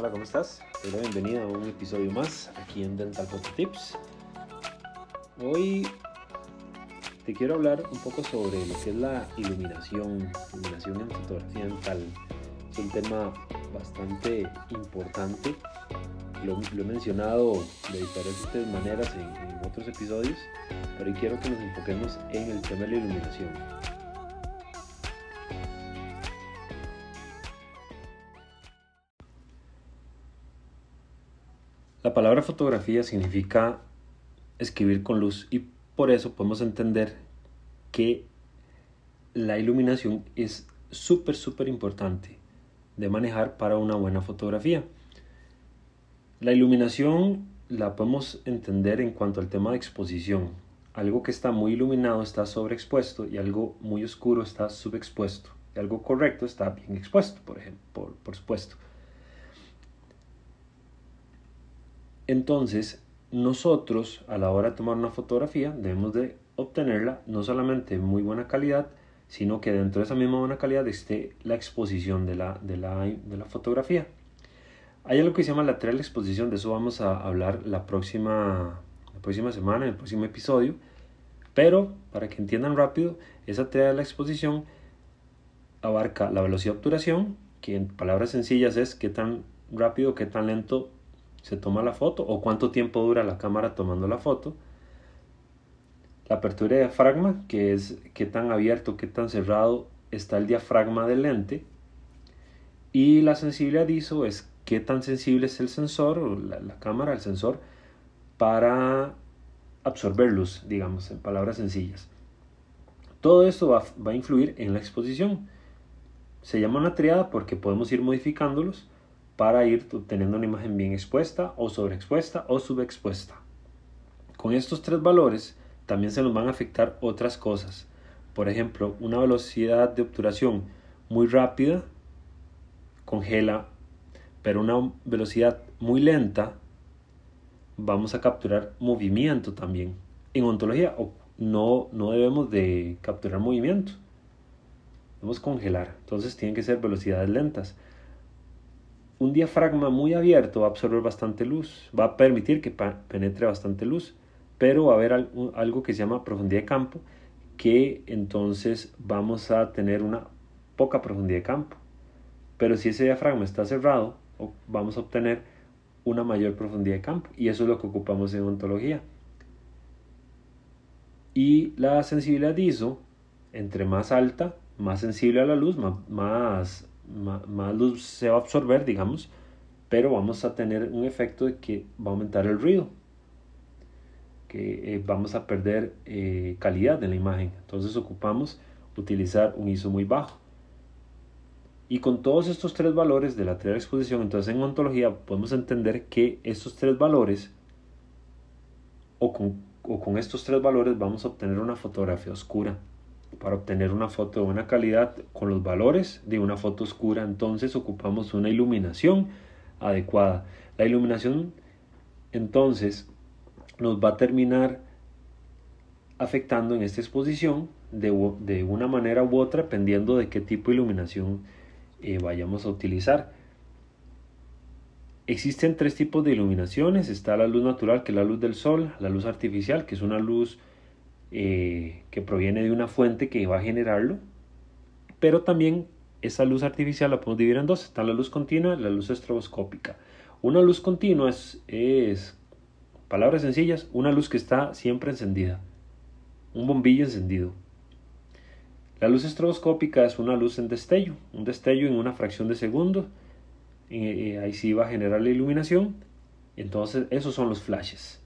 Hola, ¿cómo estás? Te doy la bienvenida a un episodio más aquí en Dental Photo Tips. Hoy te quiero hablar un poco sobre lo que es la iluminación, iluminación en fotografía dental. Es un tema bastante importante. Lo, he mencionado de diferentes maneras en, otros episodios, pero quiero que nos enfoquemos en el tema de la iluminación. La palabra fotografía significa escribir con luz y por eso podemos entender que la iluminación es súper, súper importante de manejar para una buena fotografía. La iluminación la podemos entender en cuanto al tema de exposición. Algo que está muy iluminado está sobreexpuesto y algo muy oscuro está subexpuesto. Y algo correcto está bien expuesto, por ejemplo, por, por supuesto. Entonces, nosotros a la hora de tomar una fotografía debemos de obtenerla no solamente en muy buena calidad, sino que dentro de esa misma buena calidad esté la exposición de la, de la, de la fotografía. Hay algo que se llama lateral exposición, de eso vamos a hablar la próxima, la próxima semana, en el próximo episodio. Pero, para que entiendan rápido, esa teoría de la exposición abarca la velocidad de obturación, que en palabras sencillas es qué tan rápido, qué tan lento se toma la foto o cuánto tiempo dura la cámara tomando la foto. La apertura de diafragma, que es qué tan abierto, qué tan cerrado está el diafragma del lente. Y la sensibilidad ISO es qué tan sensible es el sensor o la, la cámara, el sensor, para absorber luz, digamos, en palabras sencillas. Todo esto va, va a influir en la exposición. Se llama una triada porque podemos ir modificándolos para ir obteniendo una imagen bien expuesta o sobreexpuesta o subexpuesta. Con estos tres valores también se nos van a afectar otras cosas. Por ejemplo, una velocidad de obturación muy rápida congela, pero una velocidad muy lenta vamos a capturar movimiento también. En ontología no, no debemos de capturar movimiento, debemos congelar. Entonces tienen que ser velocidades lentas un diafragma muy abierto va a absorber bastante luz, va a permitir que penetre bastante luz, pero va a haber algo que se llama profundidad de campo, que entonces vamos a tener una poca profundidad de campo. Pero si ese diafragma está cerrado, vamos a obtener una mayor profundidad de campo, y eso es lo que ocupamos en ontología. Y la sensibilidad ISO, entre más alta, más sensible a la luz, más, más más, luz se va a absorber, digamos, pero vamos a tener un efecto de que va a aumentar el ruido, que eh, vamos a perder eh, calidad de la imagen. Entonces ocupamos utilizar un ISO muy bajo. Y con todos estos tres valores de la de exposición, entonces en ontología podemos entender que estos tres valores, o con, o con estos tres valores, vamos a obtener una fotografía oscura para obtener una foto de buena calidad con los valores de una foto oscura, entonces ocupamos una iluminación adecuada. La iluminación entonces nos va a terminar afectando en esta exposición de, de una manera u otra dependiendo de qué tipo de iluminación eh, vayamos a utilizar. Existen tres tipos de iluminaciones. Está la luz natural, que es la luz del sol, la luz artificial, que es una luz eh, que proviene de una fuente que va a generarlo, pero también esa luz artificial la podemos dividir en dos. Está la luz continua y la luz estroboscópica. Una luz continua es, palabras sencillas, una luz que está siempre encendida. Un bombillo encendido. La luz estroboscópica es una luz en destello, un destello en una fracción de segundo. Eh, ahí sí va a generar la iluminación. Entonces, esos son los flashes.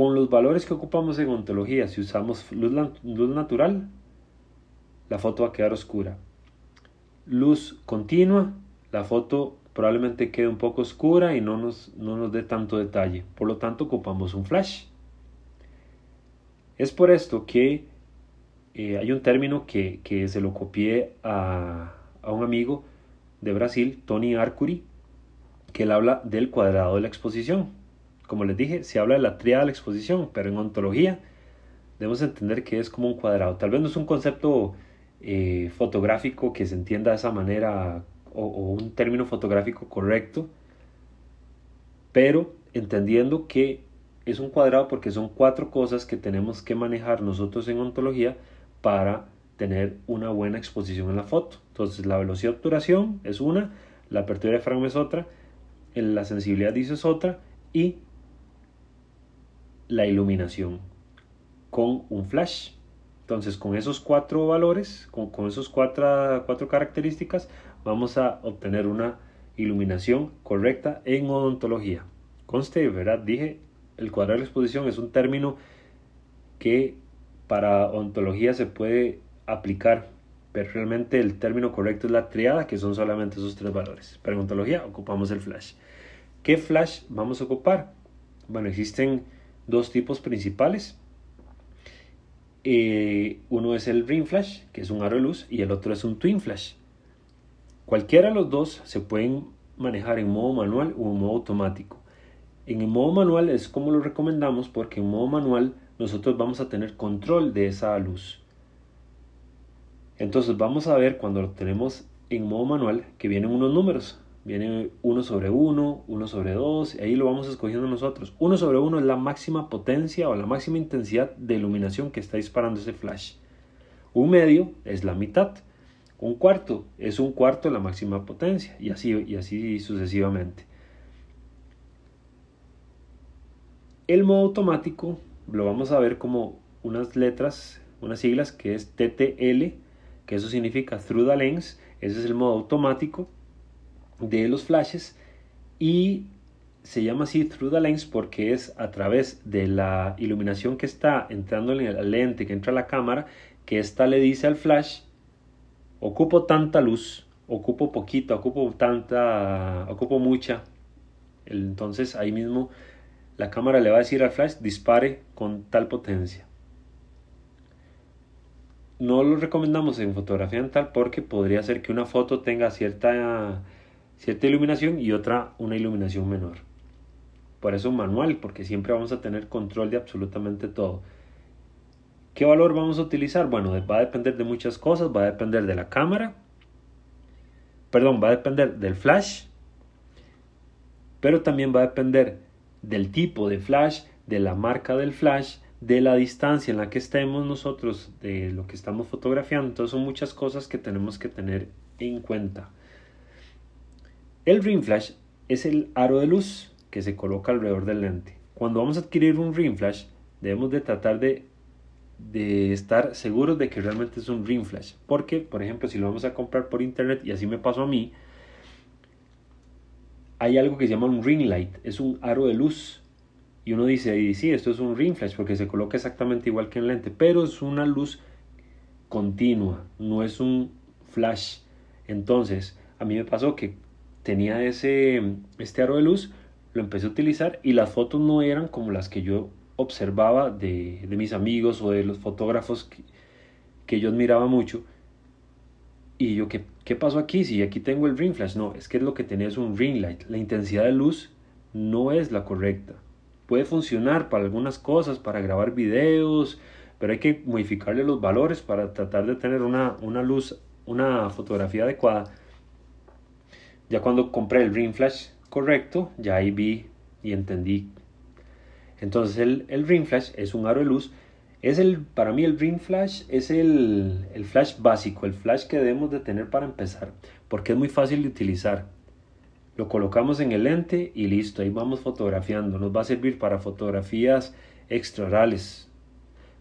Con los valores que ocupamos en ontología, si usamos luz, luz natural, la foto va a quedar oscura. Luz continua, la foto probablemente quede un poco oscura y no nos, no nos dé tanto detalle. Por lo tanto, ocupamos un flash. Es por esto que eh, hay un término que, que se lo copié a, a, un amigo de Brasil, Tony Arcuri, que él habla del cuadrado de la exposición. Como les dije, se habla de la triada de la exposición, pero en ontología debemos entender que es como un cuadrado. Tal vez no es un concepto eh, fotográfico que se entienda de esa manera o, un término fotográfico correcto, pero entendiendo que es un cuadrado porque son cuatro cosas que tenemos que manejar nosotros en ontología para tener una buena exposición en la foto. Entonces la velocidad de obturación es una, la apertura de frame es otra, la sensibilidad dice es otra y la iluminación con un flash. Entonces con esos cuatro valores, con, con esos cuatro, cuatro características, vamos a obtener una iluminación correcta en odontología. Conste, ¿verdad? Dije, el cuadrado de exposición es un término que para odontología se puede aplicar, pero realmente el término correcto es la triada, que son solamente esos tres valores. Para odontología ocupamos el flash. ¿Qué flash vamos a ocupar? Bueno, existen dos tipos principales. Eh, uno es el ring flash, que es un aro de luz, y el otro es un twin flash. Cualquiera de los dos se pueden manejar en modo manual o en modo automático. En el modo manual es como lo recomendamos porque en modo manual nosotros vamos a tener control de esa luz. Entonces vamos a ver cuando lo tenemos en modo manual que vienen unos números. Viene 1 sobre 1, 1 sobre 2, y ahí lo vamos escogiendo nosotros. 1 sobre 1 es la máxima potencia o la máxima intensidad de iluminación que está disparando ese flash. Un medio es la mitad. Un cuarto es un cuarto de la máxima potencia y así, y así sucesivamente. El modo automático lo vamos a ver como unas letras, unas siglas que es TTL, que eso significa Through the Lens. Ese es el modo automático de los flashes y se llama así through the lens porque es a través de la iluminación que está entrando en la lente que entra a la cámara que esta le dice al flash ocupo tanta luz ocupo poquita ocupo tanta ocupo mucha entonces ahí mismo la cámara le va a decir al flash dispare con tal potencia no lo recomendamos en fotografía dental porque podría ser que una foto tenga cierta cierta iluminación y otra una iluminación menor. Por eso manual, porque siempre vamos a tener control de absolutamente todo. ¿Qué valor vamos a utilizar? Bueno, va a depender de muchas cosas, va a depender de la cámara, perdón, va a depender del flash, pero también va a depender del tipo de flash, de la marca del flash, de la distancia en la que estemos nosotros, de lo que estamos fotografiando. Entonces son muchas cosas que tenemos que tener en cuenta. El ring flash es el aro de luz que se coloca alrededor del lente. Cuando vamos a adquirir un ring flash, debemos de tratar de, estar seguros de que realmente es un ring flash. Porque, por ejemplo, si lo vamos a comprar por internet, y así me pasó a mí, hay algo que se llama un ring light, es un aro de luz. Y uno dice, y sí, esto es un ring flash porque se coloca exactamente igual que en lente, pero es una luz continua, no es un flash. Entonces, a mí me pasó que tenía ese, este aro de luz, lo empecé a utilizar y las fotos no eran como las que yo observaba de, mis amigos o de los fotógrafos que, que, yo admiraba mucho. Y yo, ¿qué, ¿qué pasó aquí? Si aquí tengo el ring flash. No, es que lo que tenía es un ring light. La intensidad de luz no es la correcta. Puede funcionar para algunas cosas, para grabar videos, pero hay que modificarle los valores para tratar de tener una, una luz, una fotografía adecuada ya cuando compré el ring flash correcto, ya ahí vi y entendí. Entonces el, el ring flash es un aro de luz. Es el, para mí el ring flash es el, el flash básico, el flash que debemos de tener para empezar, porque es muy fácil de utilizar. Lo colocamos en el lente y listo, ahí vamos fotografiando. Nos va a servir para fotografías extraorales,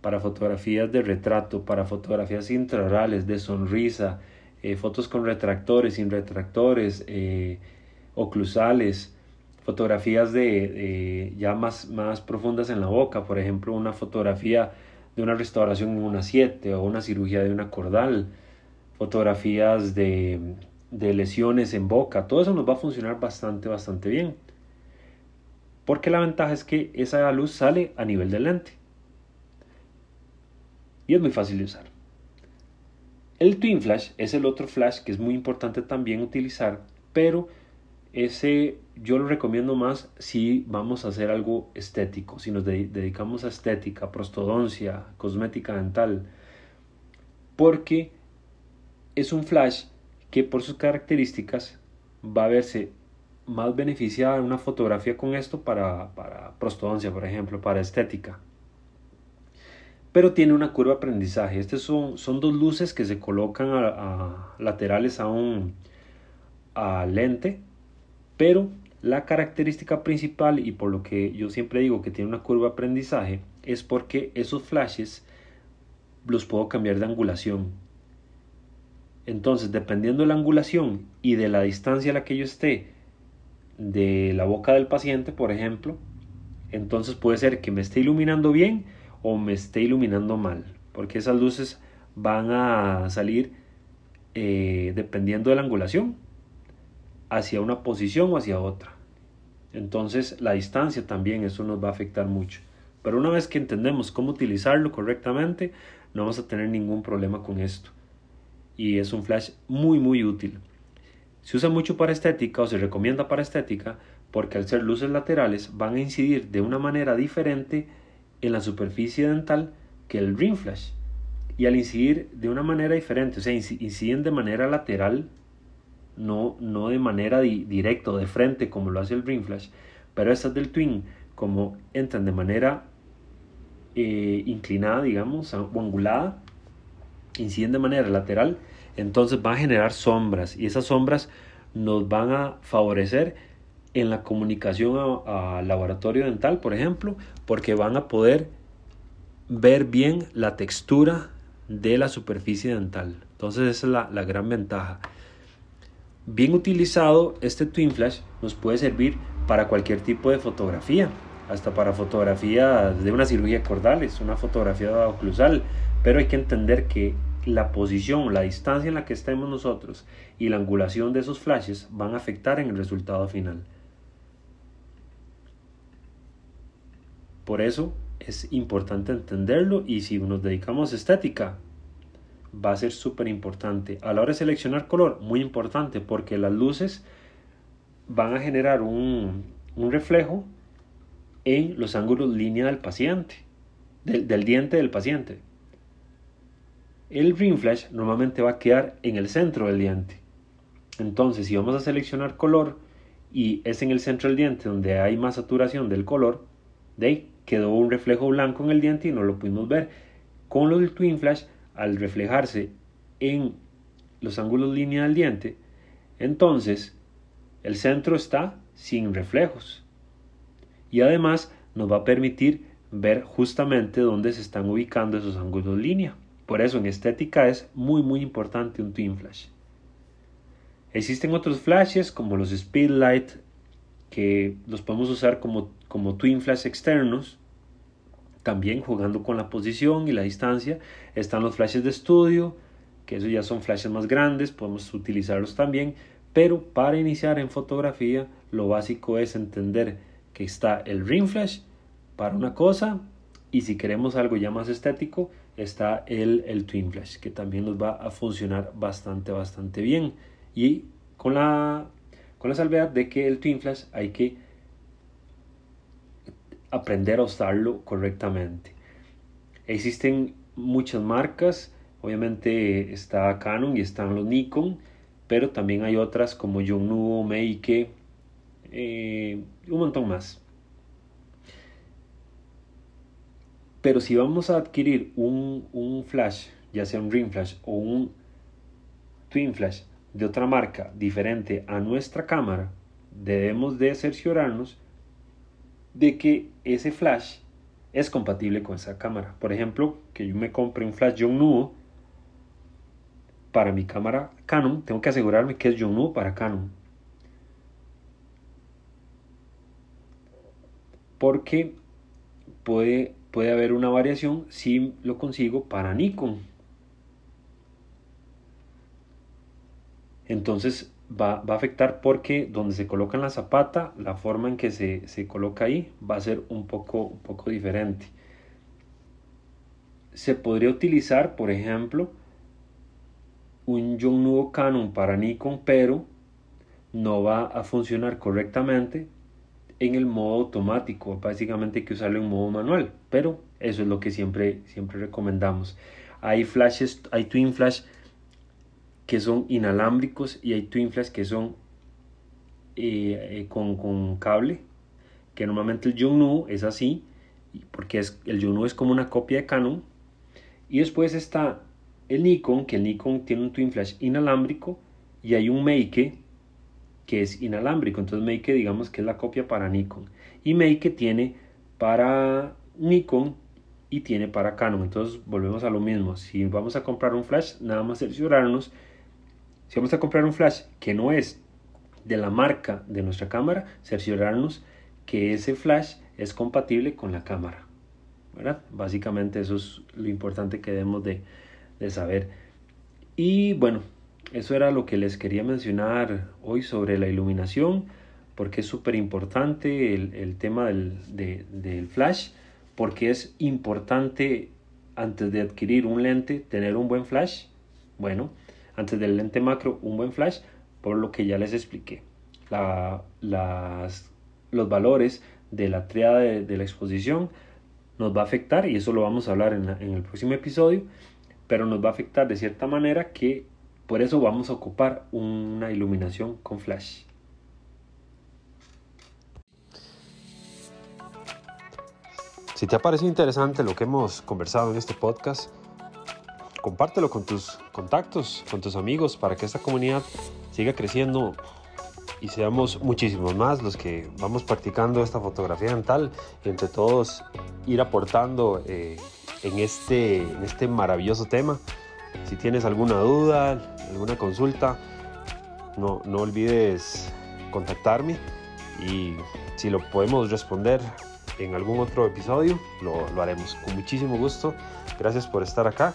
para fotografías de retrato, para fotografías intraorales, de sonrisa, eh, fotos con retractores, sin retractores, eh, oclusales, fotografías de, ya más, más profundas en la boca, por ejemplo, una fotografía de una restauración en una 7 o una cirugía de una cordal, fotografías de, de lesiones en boca, todo eso nos va a funcionar bastante, bastante bien. Porque la ventaja es que esa luz sale a nivel del lente. Y es muy fácil de usar. El Twin Flash es el otro flash que es muy importante también utilizar, pero ese yo lo recomiendo más si vamos a hacer algo estético, si nos dedicamos a estética, prostodoncia, cosmética dental, porque es un flash que por sus características va a verse más beneficiada en una fotografía con esto para, para prostodoncia, por ejemplo, para estética. Pero tiene una curva de aprendizaje. Estas son, son dos luces que se colocan a, laterales a un a lente, pero la característica principal y por lo que yo siempre digo que tiene una curva de aprendizaje es porque esos flashes los puedo cambiar de angulación. Entonces, dependiendo de la angulación y de la distancia a la que yo esté de la boca del paciente, por ejemplo, entonces puede ser que me esté iluminando bien o me esté iluminando mal, porque esas luces van a salir eh, dependiendo de la angulación, hacia una posición o hacia otra. Entonces la distancia también, eso nos va a afectar mucho. Pero una vez que entendemos cómo utilizarlo correctamente, no vamos a tener ningún problema con esto y es un flash muy muy útil. Se usa mucho para estética o se recomienda para estética porque al ser luces laterales van a incidir de una manera diferente en la superficie dental que el ring flash. Y al incidir de una manera diferente, o sea, inciden de manera lateral, no, no de manera directa o de frente como lo hace el ring flash, pero estas del twin, como entran de manera eh, inclinada, digamos, o angulada, inciden de manera lateral, entonces van a generar sombras y esas sombras nos van a favorecer en la comunicación al laboratorio dental, por ejemplo, porque van a poder ver bien la textura de la superficie dental. Entonces esa es la, gran ventaja. Bien utilizado, este Twin Flash nos puede servir para cualquier tipo de fotografía, hasta para fotografía de una cirugía cordales, una fotografía oclusal, pero hay que entender que la posición, la distancia en la que estemos nosotros y la angulación de esos flashes van a afectar en el resultado final. Por eso es importante entenderlo y si nos dedicamos a estética, va a ser súper importante. A la hora de seleccionar color, muy importante porque las luces van a generar un, reflejo en los ángulos línea del paciente, del, del diente del paciente el green flash normalmente va a quedar en el centro del diente. Entonces, si vamos a seleccionar color y es en el centro del diente donde hay más saturación del color, de ahí quedó un reflejo blanco en el diente y no lo pudimos ver. Con lo del twin flash, al reflejarse en los ángulos línea del diente, entonces el centro está sin reflejos. Y además nos va a permitir ver justamente dónde se están ubicando esos ángulos línea. Por eso en estética es muy muy importante un twin flash. Existen otros flashes como los speedlight que los podemos usar como, como twin flash externos. También jugando con la posición y la distancia. Están los flashes de estudio, que esos ya son flashes más grandes, podemos utilizarlos también. Pero para iniciar en fotografía, lo básico es entender que está el ring flash para una cosa y si queremos algo ya más estético, está el, el Twin Flash, que también nos va a funcionar bastante, bastante bien. Y con la, con la salvedad de que el Twin Flash hay que aprender a usarlo correctamente. Existen muchas marcas, obviamente está Canon y están los Nikon, pero también hay otras como Yongnuo, Meike, eh, un montón más. Pero si vamos a adquirir un, flash, ya sea un ring flash o un twin flash de otra marca diferente a nuestra cámara, debemos de cerciorarnos de que ese flash es compatible con esa cámara. Por ejemplo, que yo me compre un flash Yongnuo para mi cámara Canon, tengo que asegurarme que es Yongnuo para Canon. Porque puede puede haber una variación si lo consigo para Nikon. Entonces va, a afectar porque donde se coloca la zapata, la forma en que se, coloca ahí va a ser un poco, un poco diferente. Se podría utilizar, por ejemplo, un Yongnuo Canon para Nikon, pero no va a funcionar correctamente en el modo automático, básicamente hay que usarlo en modo manual, pero eso es lo que siempre, siempre recomendamos. Hay flashes, hay twin flash que son inalámbricos y hay twin flash que son eh, eh, con, con, cable, que normalmente el Yongnuo es así, porque es, el Yongnuo es como una copia de Canon. Y después está el Nikon, que el Nikon tiene un twin flash inalámbrico y hay un Meike que es inalámbrico. Entonces Meike digamos que es la copia para Nikon. Y Meike tiene para Nikon y tiene para Canon. Entonces volvemos a lo mismo. Si vamos a comprar un flash, nada más cerciorarnos. Si vamos a comprar un flash que no es de la marca de nuestra cámara, cerciorarnos que ese flash es compatible con la cámara. ¿verdad? Básicamente eso es lo importante que debemos de, de saber. Y bueno, eso era lo que les quería mencionar hoy sobre la iluminación, porque es súper importante el, el, tema del, del flash, porque es importante antes de adquirir un lente tener un buen flash. Bueno, antes del lente macro un buen flash por lo que ya les expliqué. La, las, los valores de la triada de, la exposición nos va a afectar y eso lo vamos a hablar en, en el próximo episodio, pero nos va a afectar de cierta manera que por eso vamos a ocupar una iluminación con flash. Si te ha parecido interesante lo que hemos conversado en este podcast, compártelo con tus contactos, con tus amigos, para que esta comunidad siga creciendo y seamos muchísimos más los que vamos practicando esta fotografía dental y entre todos ir aportando eh, en, este, en este maravilloso tema. Si tienes alguna duda, alguna consulta, no, no olvides contactarme y si lo podemos responder en algún otro episodio, lo, lo haremos con muchísimo gusto. Gracias por estar acá.